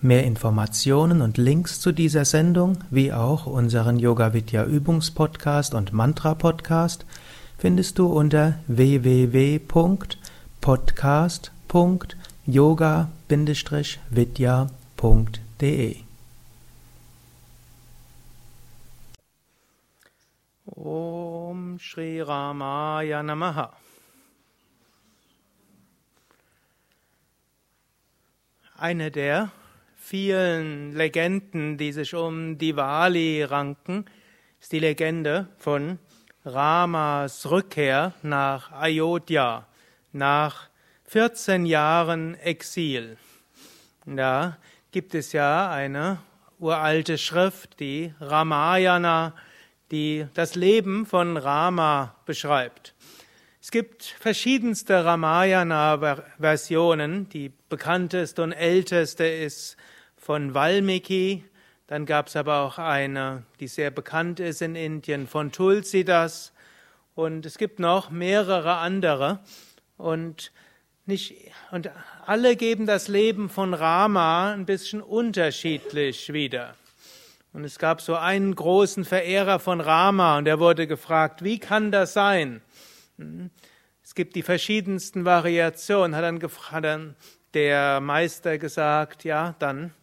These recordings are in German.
Mehr Informationen und Links zu dieser Sendung, wie auch unseren Yoga Vidya Übungspodcast und Mantra Podcast findest du unter www.podcast.yoga-vidya.de. Om Shri Ramaya Namaha Eine der vielen Legenden, die sich um Diwali ranken, ist die Legende von Ramas Rückkehr nach Ayodhya, nach 14 Jahren Exil. Da gibt es ja eine uralte Schrift, die Ramayana, die das Leben von Rama beschreibt. Es gibt verschiedenste Ramayana-Versionen. Die bekannteste und älteste ist von Valmiki. Dann gab es aber auch eine, die sehr bekannt ist in Indien, von Tulsidas. Und es gibt noch mehrere andere. Und, nicht, und alle geben das Leben von Rama ein bisschen unterschiedlich wieder. Und es gab so einen großen Verehrer von Rama und der wurde gefragt, wie kann das sein? Hm? Es gibt die verschiedensten Variationen. Hat dann, hat dann der Meister gesagt, ja, dann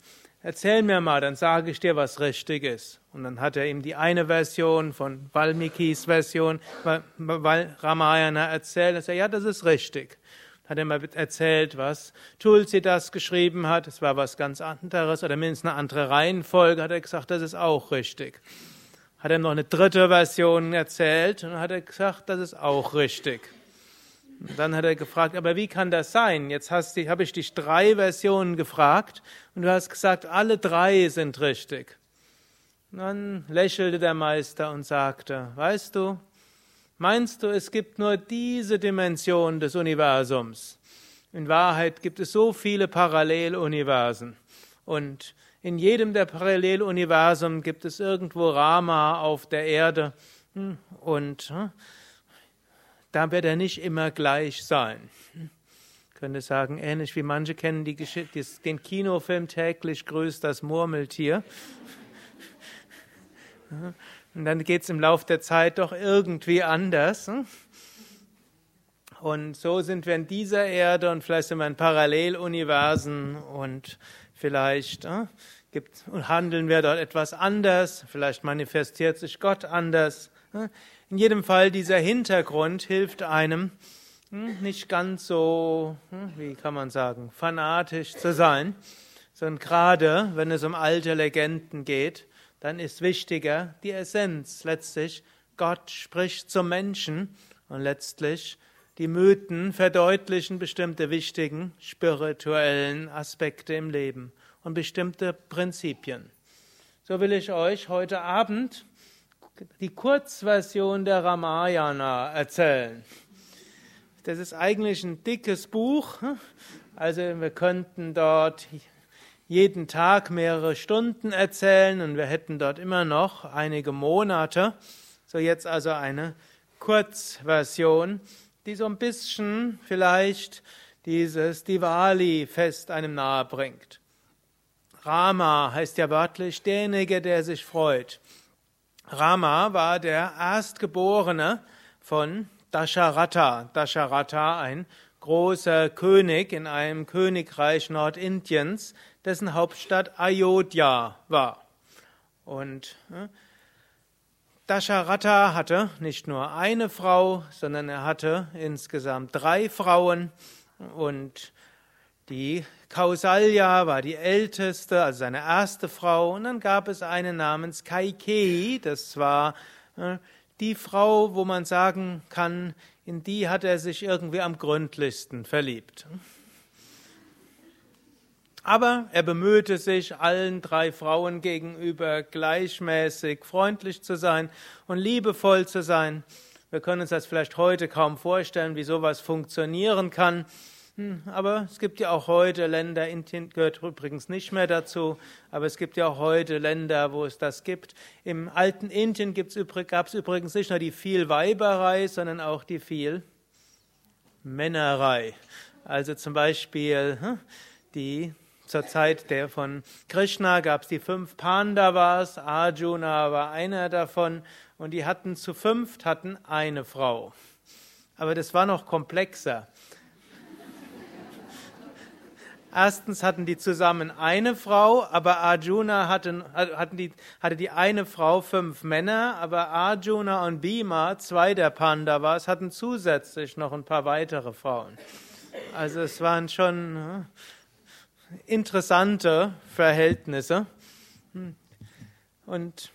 erzähl mir mal, dann sage ich dir, was richtig ist. Und dann hat er ihm die eine Version von Valmikis Version, Ramayana erzählt. Er sagt, ja, das ist richtig. Hat er mal erzählt, was Tulsi das geschrieben hat. Es war was ganz anderes oder mindestens eine andere Reihenfolge. Hat er gesagt, das ist auch richtig. Hat er noch eine dritte Version erzählt und hat er gesagt, das ist auch richtig. Dann hat er gefragt, aber wie kann das sein? Jetzt habe ich dich drei Versionen gefragt und du hast gesagt, alle drei sind richtig. dann lächelte der Meister und sagte, weißt du, meinst du, es gibt nur diese Dimension des Universums? In Wahrheit gibt es so viele Paralleluniversen und in jedem der Paralleluniversen gibt es irgendwo Rama auf der Erde hm, und hm, da wird er nicht immer gleich sein. Ich könnte sagen, ähnlich wie manche kennen die den Kinofilm täglich grüßt das Murmeltier. Und dann geht es im Laufe der Zeit doch irgendwie anders. Und so sind wir in dieser Erde und vielleicht sind wir in Paralleluniversen und vielleicht äh, gibt, handeln wir dort etwas anders, vielleicht manifestiert sich Gott anders. In jedem Fall, dieser Hintergrund hilft einem, hm, nicht ganz so, hm, wie kann man sagen, fanatisch zu sein, sondern gerade wenn es um alte Legenden geht, dann ist wichtiger die Essenz. Letztlich, Gott spricht zum Menschen und letztlich die Mythen verdeutlichen bestimmte wichtigen spirituellen Aspekte im Leben und bestimmte Prinzipien. So will ich euch heute Abend die Kurzversion der Ramayana erzählen. Das ist eigentlich ein dickes Buch. Also wir könnten dort jeden Tag mehrere Stunden erzählen und wir hätten dort immer noch einige Monate. So jetzt also eine Kurzversion, die so ein bisschen vielleicht dieses Diwali-Fest einem nahe bringt. Rama heißt ja wörtlich derjenige, der sich freut. Rama war der Erstgeborene von Dasharatha. Dasharatha, ein großer König in einem Königreich Nordindiens, dessen Hauptstadt Ayodhya war. Und äh, Dasharatha hatte nicht nur eine Frau, sondern er hatte insgesamt drei Frauen und die Kausalya war die älteste, also seine erste Frau, und dann gab es eine namens Kaikei, das war äh, die Frau, wo man sagen kann, in die hat er sich irgendwie am gründlichsten verliebt. Aber er bemühte sich, allen drei Frauen gegenüber gleichmäßig freundlich zu sein und liebevoll zu sein. Wir können uns das vielleicht heute kaum vorstellen, wie sowas funktionieren kann. Hm, aber es gibt ja auch heute Länder, Indien gehört übrigens nicht mehr dazu, aber es gibt ja auch heute Länder, wo es das gibt. Im alten Indien gab es übrigens nicht nur die Vielweiberei, sondern auch die Vielmännerei. Also zum Beispiel hm, die zur Zeit der von Krishna gab es die fünf Pandavas, Arjuna war einer davon und die hatten zu fünft hatten eine Frau. Aber das war noch komplexer. Erstens hatten die zusammen eine Frau, aber Arjuna hatten, hatten die, hatte die eine Frau fünf Männer, aber Arjuna und Bhima, zwei der Pandavas, hatten zusätzlich noch ein paar weitere Frauen. Also es waren schon hm, interessante Verhältnisse. Hm. Und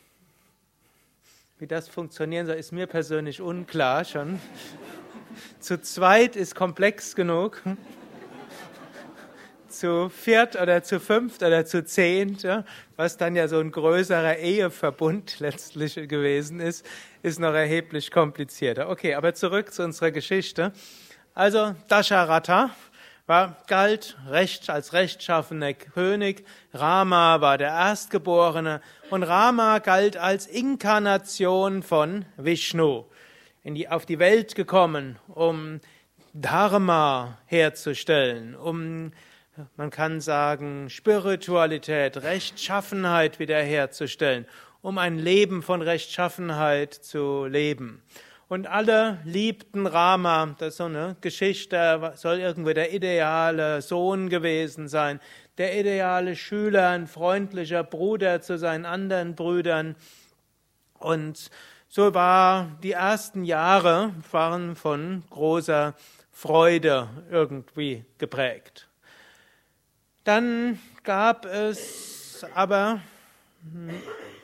wie das funktionieren soll, ist mir persönlich unklar schon. Zu zweit ist komplex genug zu viert oder zu fünft oder zu zehnt, ja, was dann ja so ein größerer Eheverbund letztlich gewesen ist, ist noch erheblich komplizierter. Okay, aber zurück zu unserer Geschichte. Also Dasharatha war, galt recht, als rechtschaffener König, Rama war der Erstgeborene und Rama galt als Inkarnation von Vishnu, in die, auf die Welt gekommen, um Dharma herzustellen, um man kann sagen, Spiritualität, Rechtschaffenheit wiederherzustellen, um ein Leben von Rechtschaffenheit zu leben. Und alle liebten Rama, das ist so eine Geschichte, soll irgendwie der ideale Sohn gewesen sein, der ideale Schüler, ein freundlicher Bruder zu seinen anderen Brüdern. Und so war die ersten Jahre waren von großer Freude irgendwie geprägt. Dann gab es aber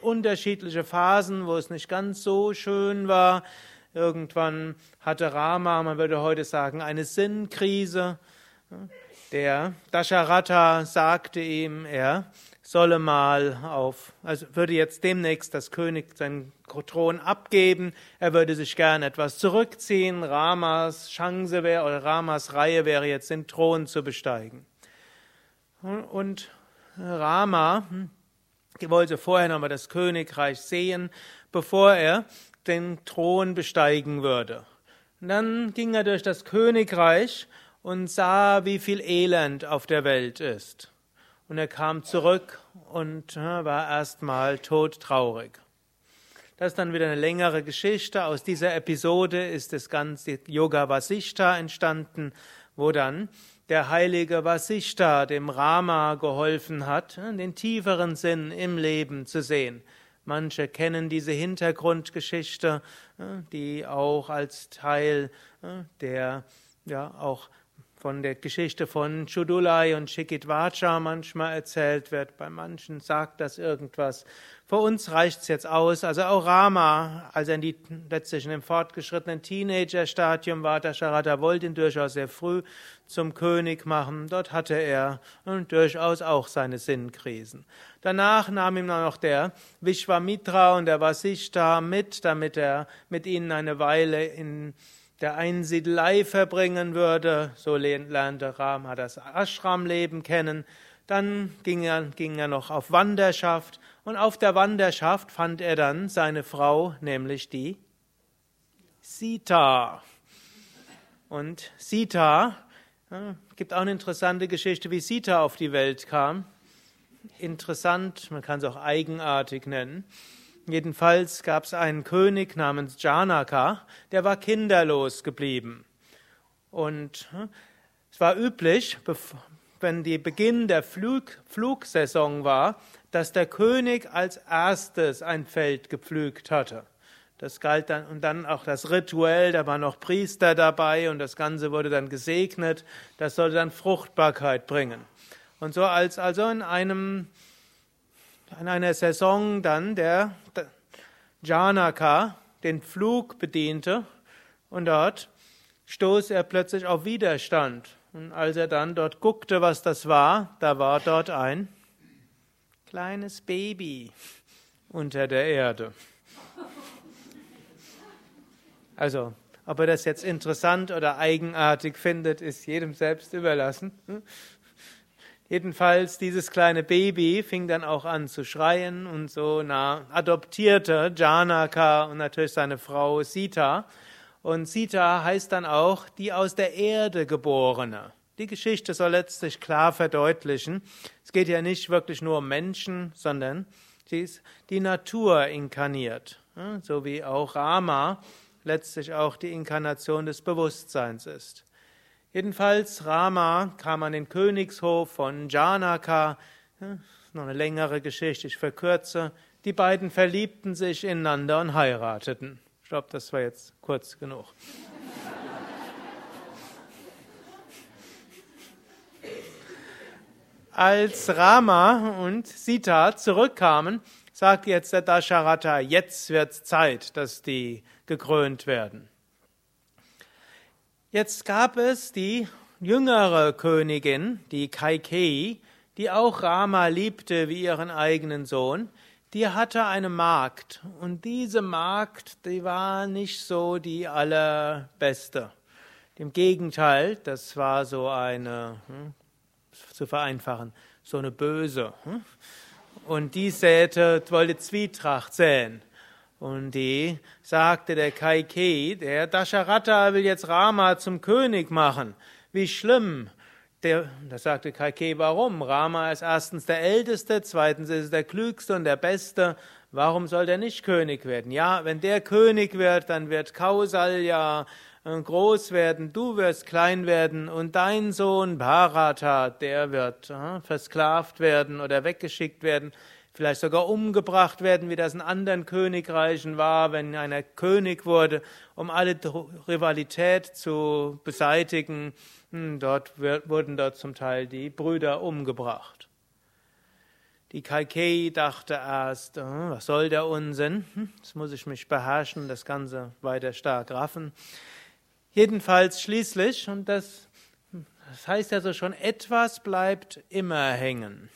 unterschiedliche Phasen, wo es nicht ganz so schön war. Irgendwann hatte Rama, man würde heute sagen, eine Sinnkrise. Der Dasharatha sagte ihm, er solle mal auf, also würde jetzt demnächst das König seinen Thron abgeben, er würde sich gern etwas zurückziehen, Ramas Chance wäre, oder Ramas Reihe wäre jetzt den Thron zu besteigen. Und Rama hm, wollte vorher nochmal das Königreich sehen, bevor er den Thron besteigen würde. Und dann ging er durch das Königreich und sah, wie viel Elend auf der Welt ist. Und er kam zurück und war erstmal todtraurig. Das ist dann wieder eine längere Geschichte. Aus dieser Episode ist das ganze Yoga Vasishta entstanden, wo dann der heilige Vasishta dem Rama geholfen hat, den tieferen Sinn im Leben zu sehen. Manche kennen diese Hintergrundgeschichte, die auch als Teil der ja auch von der Geschichte von Chudulai und Chikitvacha manchmal erzählt wird. Bei manchen sagt das irgendwas. Für uns reicht es jetzt aus. Also auch Rama, als er in die, letztlich in dem fortgeschrittenen Teenager-Stadium war, der Dasharatha wollte ihn durchaus sehr früh zum König machen. Dort hatte er durchaus auch seine Sinnkrisen. Danach nahm ihm noch der Vishwamitra und der Vasishta mit, damit er mit ihnen eine Weile in der Einsiedelei verbringen würde. So lernte Rama das Ashram-Leben kennen. Dann ging er, ging er noch auf Wanderschaft und auf der Wanderschaft fand er dann seine Frau, nämlich die Sita. Und Sita, ja, gibt auch eine interessante Geschichte, wie Sita auf die Welt kam. Interessant, man kann es auch eigenartig nennen. Jedenfalls gab es einen König namens Janaka, der war kinderlos geblieben. Und hm, es war üblich, wenn die Beginn der Flug, Flugsaison war, dass der König als erstes ein Feld gepflügt hatte. Das galt dann und dann auch das Rituell, da waren noch Priester dabei und das Ganze wurde dann gesegnet. Das sollte dann Fruchtbarkeit bringen. Und so als also in einem an einer Saison dann der Janaka den Flug bediente und dort stoß er plötzlich auf Widerstand. Und als er dann dort guckte, was das war, da war dort ein kleines Baby unter der Erde. Also, ob er das jetzt interessant oder eigenartig findet, ist jedem selbst überlassen. Jedenfalls, dieses kleine Baby fing dann auch an zu schreien und so na, adoptierte Janaka und natürlich seine Frau Sita. Und Sita heißt dann auch die aus der Erde geborene. Die Geschichte soll letztlich klar verdeutlichen, es geht ja nicht wirklich nur um Menschen, sondern sie ist die Natur inkarniert, so wie auch Rama letztlich auch die Inkarnation des Bewusstseins ist. Jedenfalls, Rama kam an den Königshof von Janaka. Ja, noch eine längere Geschichte, ich verkürze. Die beiden verliebten sich ineinander und heirateten. Ich glaube, das war jetzt kurz genug. Als Rama und Sita zurückkamen, sagt jetzt der Dasharatha, jetzt wird's Zeit, dass die gekrönt werden. Jetzt gab es die jüngere Königin, die Kaikei, die auch Rama liebte wie ihren eigenen Sohn. Die hatte eine Magd und diese Magd, die war nicht so die allerbeste. Im Gegenteil, das war so eine, hm, zu vereinfachen, so eine böse. Hm? Und die säte, wollte Zwietracht säen. Und die sagte der Kaike, der Dasharatha will jetzt Rama zum König machen. Wie schlimm. Der, das sagte Kaike, warum? Rama ist erstens der Älteste, zweitens ist er der Klügste und der Beste. Warum soll der nicht König werden? Ja, wenn der König wird, dann wird Kausalya äh, groß werden, du wirst klein werden und dein Sohn Bharata, der wird äh, versklavt werden oder weggeschickt werden vielleicht sogar umgebracht werden, wie das in anderen Königreichen war, wenn einer König wurde, um alle Rivalität zu beseitigen. Hm, dort wurden dort zum Teil die Brüder umgebracht. Die Kaikei dachte erst, oh, was soll der Unsinn? Hm, jetzt muss ich mich beherrschen, das Ganze weiter stark raffen. Jedenfalls schließlich, und das, das heißt also schon, etwas bleibt immer hängen.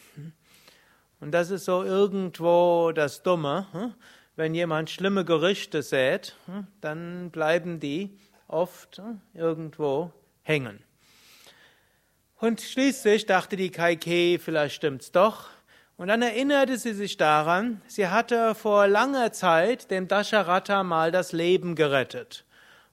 Und das ist so irgendwo das Dumme. Hm? Wenn jemand schlimme Gerüchte sät, hm? dann bleiben die oft hm? irgendwo hängen. Und schließlich dachte die Kaike, vielleicht stimmt's doch. Und dann erinnerte sie sich daran, sie hatte vor langer Zeit dem Dasharatha mal das Leben gerettet.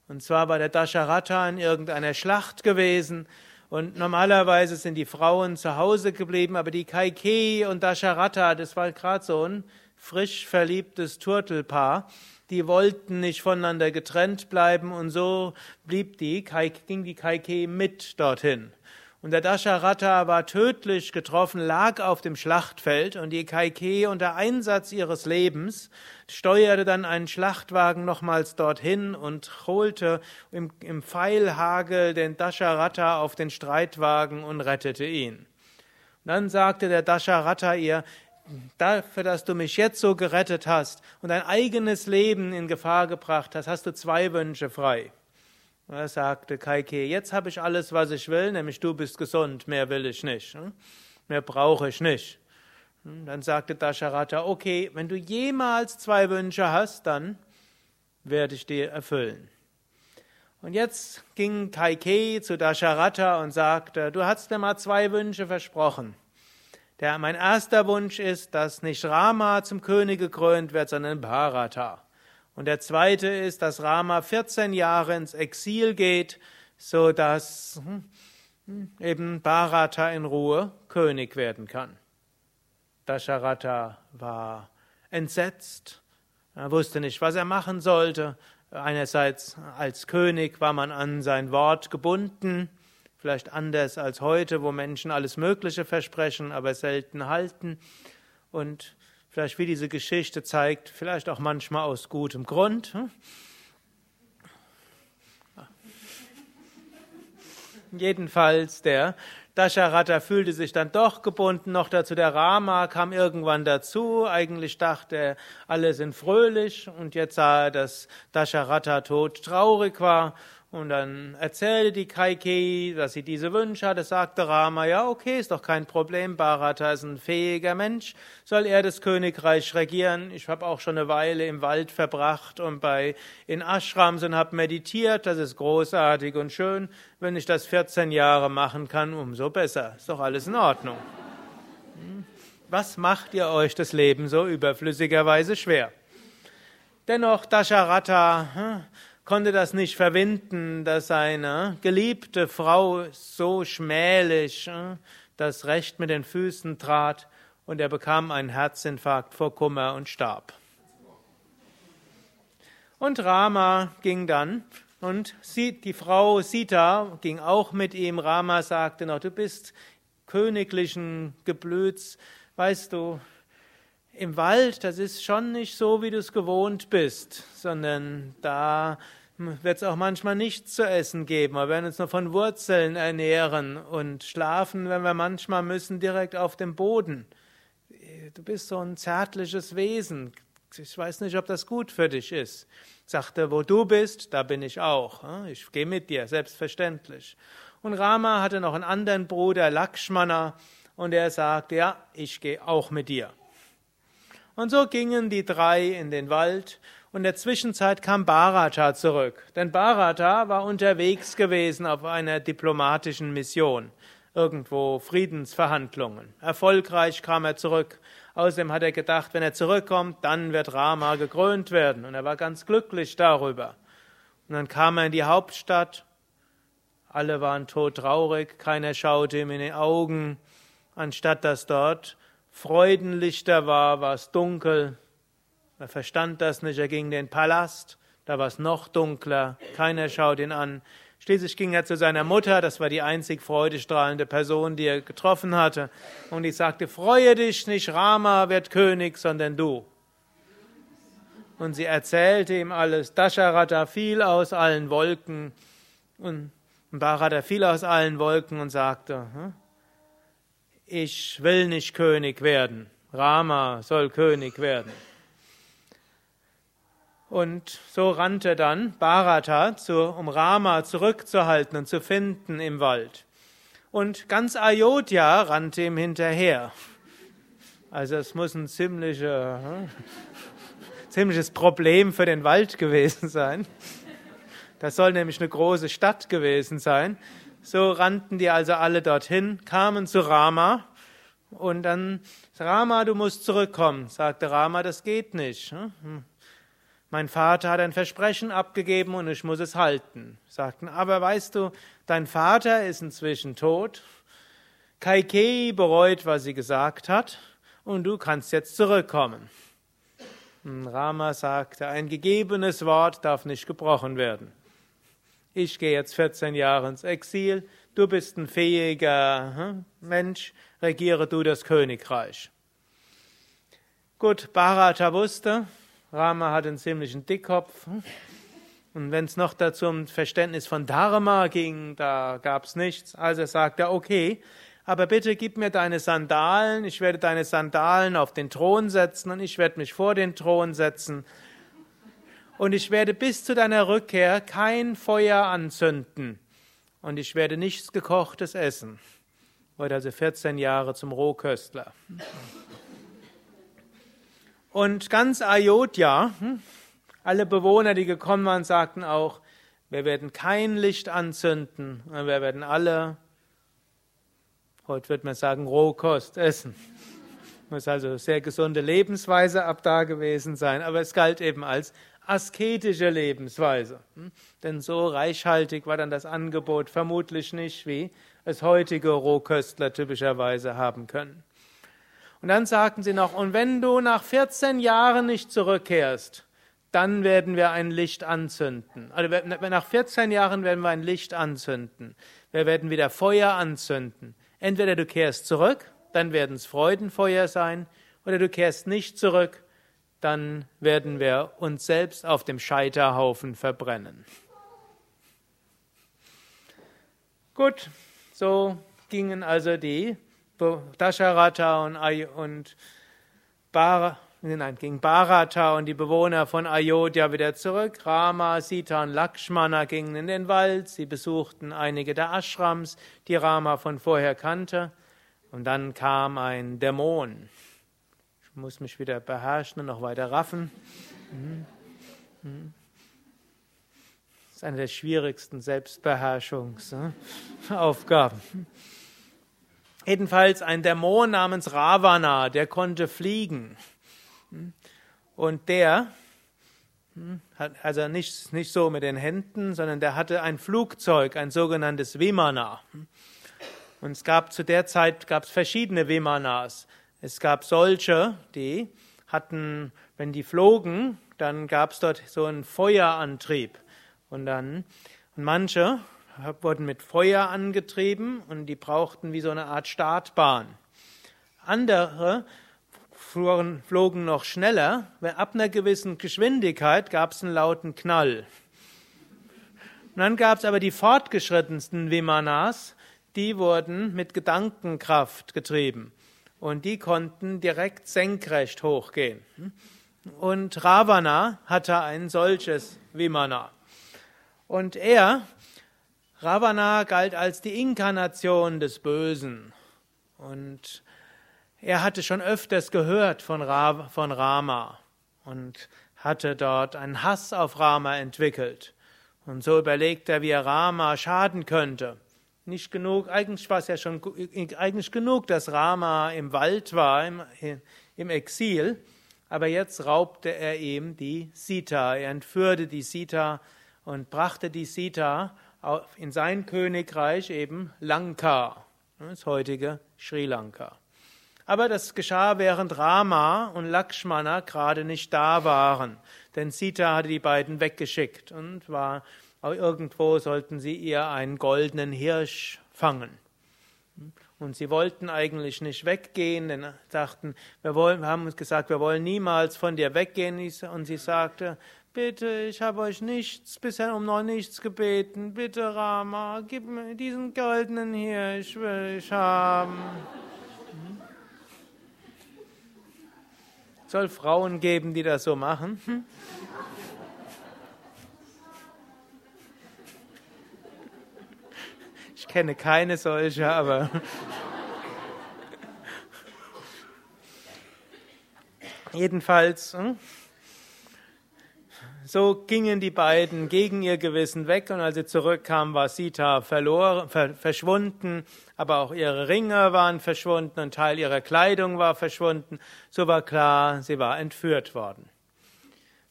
Und zwar war der Dasharatha in irgendeiner Schlacht gewesen und normalerweise sind die Frauen zu Hause geblieben, aber die Kaike und Dasharatha, das war gerade so ein frisch verliebtes Turtelpaar, die wollten nicht voneinander getrennt bleiben und so blieb die, ging die Kaike mit dorthin. Und der Dasharatha war tödlich getroffen, lag auf dem Schlachtfeld und die Kaike unter Einsatz ihres Lebens steuerte dann einen Schlachtwagen nochmals dorthin und holte im, im Pfeilhagel den Dasharatha auf den Streitwagen und rettete ihn. Und dann sagte der Dasharatha ihr, dafür, dass du mich jetzt so gerettet hast und dein eigenes Leben in Gefahr gebracht hast, hast du zwei Wünsche frei. Er sagte Kaike, jetzt habe ich alles, was ich will, nämlich du bist gesund, mehr will ich nicht, hm? mehr brauche ich nicht. Hm, dann sagte Dasharatha, okay, wenn du jemals zwei Wünsche hast, dann werde ich dir erfüllen. Und jetzt ging Kaike zu Dasharatha und sagte, du hast mir mal zwei Wünsche versprochen. Der, mein erster Wunsch ist, dass nicht Rama zum König gekrönt wird, sondern Bharata. Und der zweite ist, dass Rama 14 Jahre ins Exil geht, so dass hm, eben Bharata in Ruhe König werden kann. Dasharatha war entsetzt, er wusste nicht, was er machen sollte. Einerseits als König war man an sein Wort gebunden, vielleicht anders als heute, wo Menschen alles Mögliche versprechen, aber selten halten. Und vielleicht wie diese Geschichte zeigt, vielleicht auch manchmal aus gutem Grund. Hm? Jedenfalls der Dasharatha fühlte sich dann doch gebunden, noch dazu der Rama kam irgendwann dazu. Eigentlich dachte er, alle sind fröhlich und jetzt sah er, dass Dasharatha tot traurig war Und dann erzählte die Kaikeyi, dass sie diese Wünsche hatte, sagte Rama, ja, okay, ist doch kein Problem, Bharata ist ein fähiger Mensch, soll er das Königreich regieren. Ich habe auch schon eine Weile im Wald verbracht und bei in Ashrams und habe meditiert, das ist großartig und schön. Wenn ich das 14 Jahre machen kann, umso besser. Ist doch alles in Ordnung. Hm? Was macht ihr euch das Leben so überflüssigerweise schwer? Dennoch, Dasharatha, hm, konnte das nicht verwinden, dass seine geliebte Frau so schmählich hm, das Recht mit den Füßen trat und er bekam einen Herzinfarkt vor Kummer und starb. Und Rama ging dann und die Frau Sita ging auch mit ihm. Rama sagte noch, du bist königlichen Geblüts, weißt du, im Wald, das ist schon nicht so, wie du es gewohnt bist, sondern da wird es auch manchmal nichts zu essen geben. Wir werden uns nur von Wurzeln ernähren und schlafen, wenn wir manchmal müssen, direkt auf dem Boden. Du bist so ein zärtliches Wesen. Ich weiß nicht, ob das gut für dich ist. Sagte, wo du bist, da bin ich auch. Ich gehe mit dir, selbstverständlich. Und Rama hatte noch einen anderen Bruder, Lakshmana, und er sagte, ja, ich gehe auch mit dir. Und so gingen die drei in den Wald und in der Zwischenzeit kam Bharata zurück. Denn Bharata war unterwegs gewesen auf einer diplomatischen Mission. Irgendwo Friedensverhandlungen. Erfolgreich kam er zurück. Außerdem hat er gedacht, wenn er zurückkommt, dann wird Rama gekrönt werden. Und er war ganz glücklich darüber. Und dann kam er in die Hauptstadt. Alle waren todtraurig. Keiner schaute ihm in die Augen. Anstatt dass dort Freudenlichter war, war es dunkel. Er verstand das nicht, er ging in den Palast, da war es noch dunkler, keiner schaut ihn an. Schließlich ging er zu seiner Mutter, das war die einzig freudestrahlende Person, die er getroffen hatte, und die sagte, freue dich nicht, Rama wird König, sondern du. Und sie erzählte ihm alles. Dasharata fiel aus allen Wolken und Bharata fiel aus allen Wolken und sagte, hm, ich will nicht König werden, Rama soll König werden. Und so rannte dann Bharata, zu, um Rama zurückzuhalten und zu finden im Wald. Und ganz Ayodhya rannte ihm hinterher. Also es muss ein ziemliche, hm, ziemliches Problem für den Wald gewesen sein. Das soll nämlich eine große Stadt gewesen sein. So rannten die also alle dorthin, kamen zu Rama und dann, Rama, du musst zurückkommen. Sagte Rama, das geht nicht. Hm. Mein Vater hat ein Versprechen abgegeben und ich muss es halten. Sagten, aber weißt du, dein Vater ist inzwischen tot. Kaikei bereut, was sie gesagt hat, und du kannst jetzt zurückkommen. Und Rama sagte, ein gegebenes Wort darf nicht gebrochen werden. Ich gehe jetzt 14 Jahre ins Exil, du bist ein fähiger hm, Mensch, regiere du das Königreich. Gut, Bharata wusste, Rama hat einen ziemlichen Dickkopf. Und wenn es noch dazu um Verständnis von Dharma ging, da gab es nichts. Also sagt er, okay, aber bitte gib mir deine Sandalen, ich werde deine Sandalen auf den Thron setzen und ich werde mich vor den Thron setzen. Und ich werde bis zu deiner Rückkehr kein Feuer anzünden. Und ich werde nichts gekochtes essen. Wurde also 14 Jahre zum Rohköstler. Und ganz Ayodhya, hm, alle Bewohner, die gekommen waren, sagten auch, wir werden kein Licht anzünden, wir werden alle, heute wird man sagen, Rohkost essen. Muss also sehr gesunde Lebensweise ab da gewesen sein, aber es galt eben als asketische Lebensweise. Hm. Denn so reichhaltig war dann das Angebot vermutlich nicht, wie es heutige Rohköstler typischerweise haben können. Und dann sagten sie noch, und wenn du nach 14 Jahren nicht zurückkehrst, dann werden wir ein Licht anzünden. Also nach 14 Jahren werden wir ein Licht anzünden. Wir werden wieder Feuer anzünden. Entweder du kehrst zurück, dann werden es Freudenfeuer sein, oder du kehrst nicht zurück, dann werden wir uns selbst auf dem Scheiterhaufen verbrennen. Gut, so gingen also die Dasharata und, und Dann ging Bharata und die Bewohner von Ayodhya wieder zurück. Rama, Sita und Lakshmana gingen in den Wald. Sie besuchten einige der Ashrams, die Rama von vorher kannte. Und dann kam ein Dämon. Muss mich wieder beherrschen und noch weiter raffen. Mhm. Mhm. Das ist eine der schwierigsten Selbstbeherrschungsaufgaben. Jedenfalls ein Dämon namens Ravana, der konnte fliegen. Und der, also nicht, nicht so mit den Händen, sondern der hatte ein Flugzeug, ein sogenanntes Vimana. Und es gab zu der Zeit gab es verschiedene Vimanas. Es gab solche, die hatten, wenn die flogen, dann gab es dort so einen Feuerantrieb. Und dann, und manche wurden mit Feuer angetrieben und die brauchten wie so eine Art Startbahn. Andere flogen, flogen noch schneller, weil ab einer gewissen Geschwindigkeit gab es einen lauten Knall. Und dann gab es aber die fortgeschrittensten Vimanas, die wurden mit Gedankenkraft getrieben und die konnten direkt senkrecht hochgehen. Und Ravana hatte ein solches Vimana. Und er Ravana galt als die Inkarnation des Bösen. Und er hatte schon öfters gehört von, Ra von Rama und hatte dort einen Hass auf Rama entwickelt. Und so überlegt er, wie er Rama schaden könnte. Nicht genug, eigentlich war es ja schon eigentlich genug, dass Rama im Wald war, im, im Exil, aber jetzt raubte er ihm die Sita. Er entführte die Sita und brachte die Sita in sein Königreich eben Lanka, das heutige Sri Lanka. Aber das geschah, während Rama und Lakshmana gerade nicht da waren, denn Sita hatte die beiden weggeschickt und war irgendwo sollten sie ihr einen goldenen Hirsch fangen. Und sie wollten eigentlich nicht weggehen, denn dachten, wir, wollen, wir haben uns gesagt, wir wollen niemals von dir weggehen. Und sie sagte, bitte, ich habe euch nichts, bisher um noch nichts gebeten. Bitte, Rama, gib mir diesen goldenen Hirsch, will ich haben. Soll Frauen geben, die das so machen? Ich kenne keine solche, aber. Jedenfalls. Hm? So gingen die beiden gegen ihr Gewissen weg und als sie zurückkamen, war Sita verloren, ver, verschwunden, aber auch ihre Ringe waren verschwunden, ein Teil ihrer Kleidung war verschwunden. So war klar, sie war entführt worden.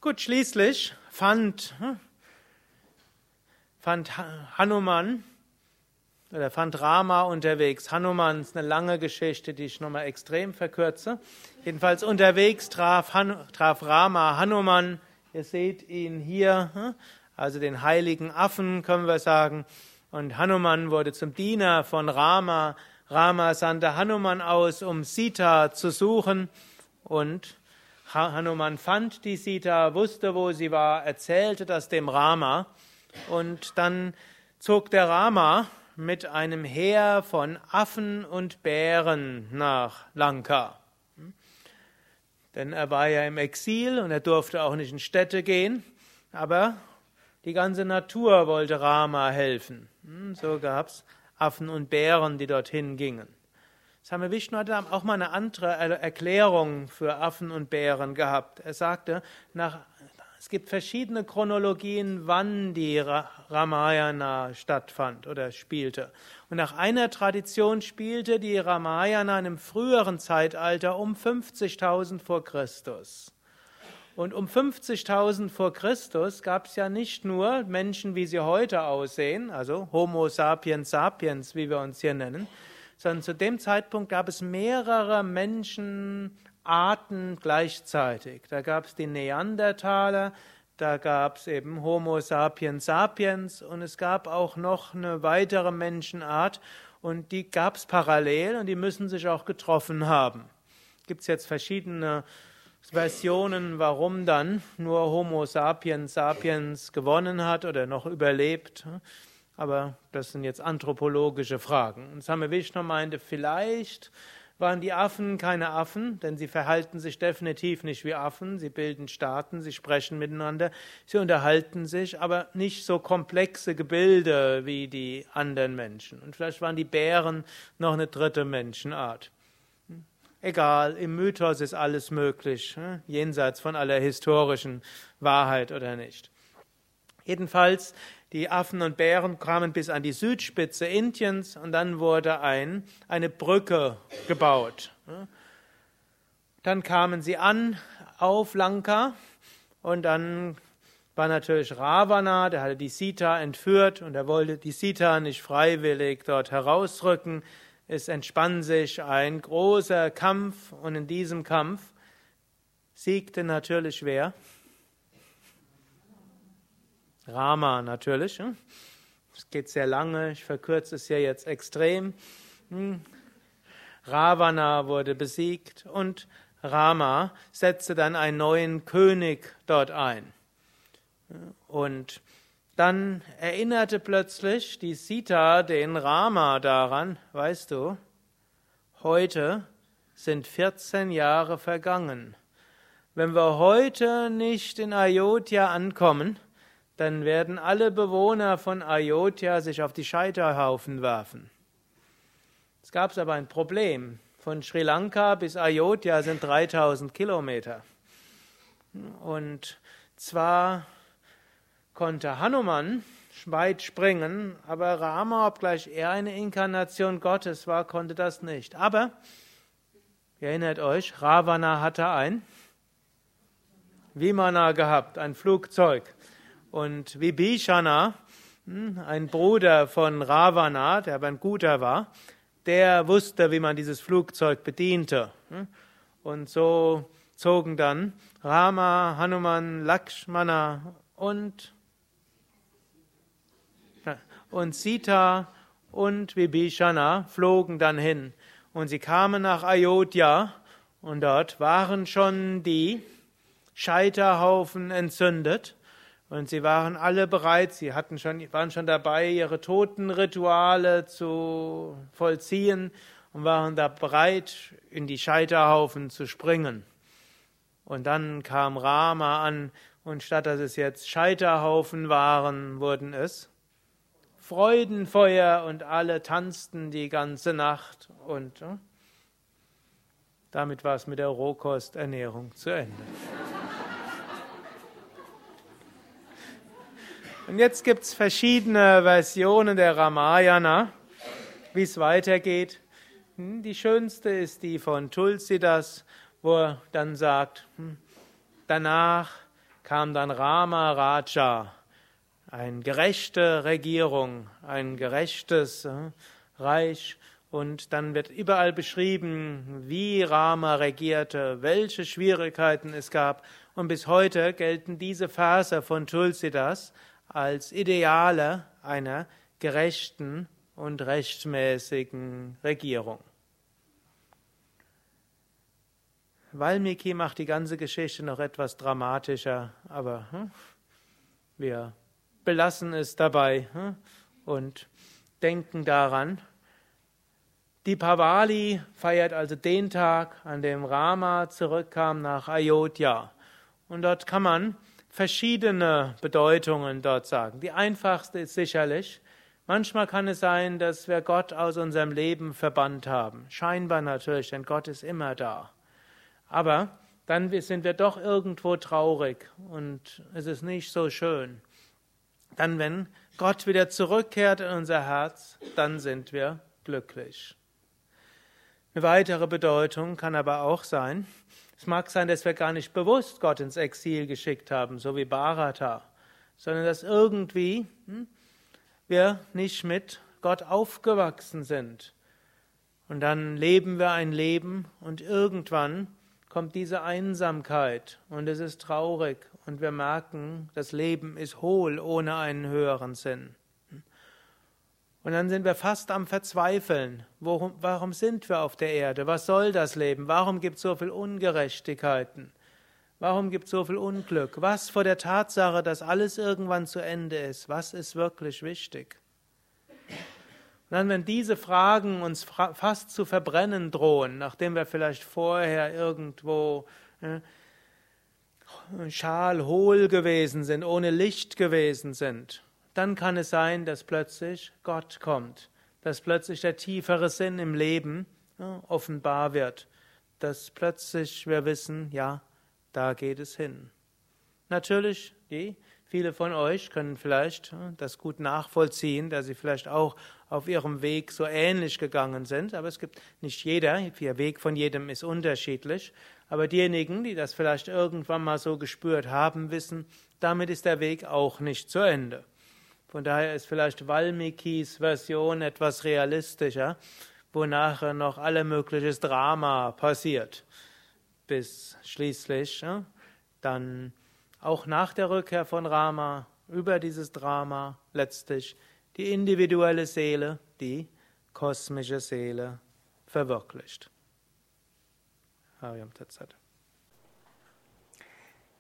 Gut, schließlich fand, hm, fand Hanuman oder fand Rama unterwegs. Hanuman ist eine lange Geschichte, die ich nochmal extrem verkürze. Jedenfalls unterwegs traf, Han, traf Rama Hanuman Ihr seht ihn hier, hm? also den heiligen Affen, können wir sagen. Und Hanuman wurde zum Diener von Rama. Rama sandte Hanuman aus, um Sita zu suchen. Und Hanuman fand die Sita, wusste, wo sie war, erzählte das dem Rama. Und dann zog der Rama mit einem Heer von Affen und Bären nach Lanka. Denn er war ja im Exil und er durfte auch nicht in Städte gehen. Aber die ganze Natur wollte Rama helfen. Hm, so gab es Affen und Bären, die dorthin gingen. Same Vishnu hat auch mal eine andere Erklärung für Affen und Bären gehabt. Er sagte, nach es gibt verschiedene Chronologien, wann die Ramayana stattfand oder spielte. Und nach einer Tradition spielte die Ramayana in einem früheren Zeitalter um 50.000 vor Christus. Und um 50.000 vor Christus gab es ja nicht nur Menschen, wie sie heute aussehen, also Homo sapiens sapiens, wie wir uns hier nennen, sondern zu dem Zeitpunkt gab es mehrere Menschen, Arten gleichzeitig. Da gab es die Neandertaler, da gab es eben Homo sapiens sapiens und es gab auch noch eine weitere Menschenart und die gab es parallel und die müssen sich auch getroffen haben. Gibt es jetzt verschiedene Versionen, warum dann nur Homo sapiens sapiens gewonnen hat oder noch überlebt. Aber das sind jetzt anthropologische Fragen. Und Same Vishnu meinte, vielleicht waren die Affen keine Affen, denn sie verhalten sich definitiv nicht wie Affen, sie bilden Staaten, sie sprechen miteinander, sie unterhalten sich, aber nicht so komplexe Gebilde wie die anderen Menschen. Und vielleicht waren die Bären noch eine dritte Menschenart. Egal, im Mythos ist alles möglich, hm, jenseits von aller historischen Wahrheit oder nicht. Jedenfalls, die Affen und Bären kamen bis an die Südspitze Indiens und dann wurde ein, eine Brücke gebaut. Dann kamen sie an auf Lanka und dann war natürlich Ravana, der hatte die Sita entführt und er wollte die Sita nicht freiwillig dort herausrücken. Es entspann sich ein großer Kampf und in diesem Kampf siegte natürlich wer? Rama natürlich. Hm? Es geht sehr lange, ich verkürze es hier jetzt extrem. Hm? Ravana wurde besiegt und Rama setzte dann einen neuen König dort ein. Und dann erinnerte plötzlich die Sita den Rama daran, weißt du, heute sind 14 Jahre vergangen. Wenn wir heute nicht in Ayodhya ankommen, dann werden alle Bewohner von Ayodhya sich auf die Scheiterhaufen werfen. Es gab aber ein Problem. Von Sri Lanka bis Ayodhya sind 3000 Kilometer. Und zwar konnte Hanuman weit springen, aber Rama, obgleich er eine Inkarnation Gottes war, konnte das nicht. Aber, ihr erinnert euch, Ravana hatte ein Vimana gehabt, ein Flugzeug. Und Vibhishana, hm, ein Bruder von Ravana, der aber ein guter war, der wusste, wie man dieses Flugzeug bediente. Hm. Und so zogen dann Rama, Hanuman, Lakshmana und, und Sita und Vibhishana flogen dann hin. Und sie kamen nach Ayodhya und dort waren schon die Scheiterhaufen entzündet und sie waren alle bereit, sie hatten schon, waren schon dabei, ihre Totenrituale zu vollziehen und waren da bereit, in die Scheiterhaufen zu springen. Und dann kam Rama an und statt dass es jetzt Scheiterhaufen waren, wurden es Freudenfeuer und alle tanzten die ganze Nacht und äh, damit war es mit der Rohkosternährung zu Ende. Und jetzt gibt es verschiedene Versionen der Ramayana, wie es weitergeht. Hm, die schönste ist die von Tulsidas, wo er dann sagt, hm, danach kam dann Rama Raja, eine gerechte Regierung, ein gerechtes äh, Reich. Und dann wird überall beschrieben, wie Rama regierte, welche Schwierigkeiten es gab. Und bis heute gelten diese Verse von Tulsidas als Ideale einer gerechten und rechtmäßigen Regierung. Valmiki macht die ganze Geschichte noch etwas dramatischer, aber hm, wir belassen es dabei hm, und denken daran. Die Pavali feiert also den Tag, an dem Rama zurückkam nach Ayodhya. Und dort kann man verschiedene Bedeutungen dort sagen. Die einfachste ist sicherlich, manchmal kann es sein, dass wir Gott aus unserem Leben verbannt haben. Scheinbar natürlich, denn Gott ist immer da. Aber dann sind wir doch irgendwo traurig und es ist nicht so schön. Dann, wenn Gott wieder zurückkehrt in unser Herz, dann sind wir glücklich. Eine weitere Bedeutung kann aber auch sein, es mag sein, dass wir gar nicht bewusst Gott ins Exil geschickt haben, so wie Bharata, sondern dass irgendwie hm, wir nicht mit Gott aufgewachsen sind. Und dann leben wir ein Leben und irgendwann kommt diese Einsamkeit und es ist traurig und wir merken, das Leben ist hohl ohne einen höheren Sinn. Und dann sind wir fast am Verzweifeln. Worum, warum sind wir auf der Erde? Was soll das Leben? Warum gibt es so viel Ungerechtigkeiten? Warum gibt es so viel Unglück? Was vor der Tatsache, dass alles irgendwann zu Ende ist? Was ist wirklich wichtig? Und dann, wenn diese Fragen uns fast zu verbrennen drohen, nachdem wir vielleicht vorher irgendwo äh, schalhohl gewesen sind, ohne Licht gewesen sind, dann kann es sein, dass plötzlich Gott kommt, dass plötzlich der tiefere Sinn im Leben ja, offenbar wird, dass plötzlich wir wissen, ja, da geht es hin. Natürlich, die, viele von euch können vielleicht das gut nachvollziehen, dass sie vielleicht auch auf ihrem Weg so ähnlich gegangen sind, aber es gibt nicht jeder, der Weg von jedem ist unterschiedlich, aber diejenigen, die das vielleicht irgendwann mal so gespürt haben, wissen, damit ist der Weg auch nicht zu Ende. Von daher ist vielleicht Valmikis Version etwas realistischer, wo nachher noch alle mögliches Drama passiert, bis schließlich ja, dann auch nach der Rückkehr von Rama über dieses Drama letztlich die individuelle Seele, die kosmische Seele verwirklicht. Hariam Tatsat.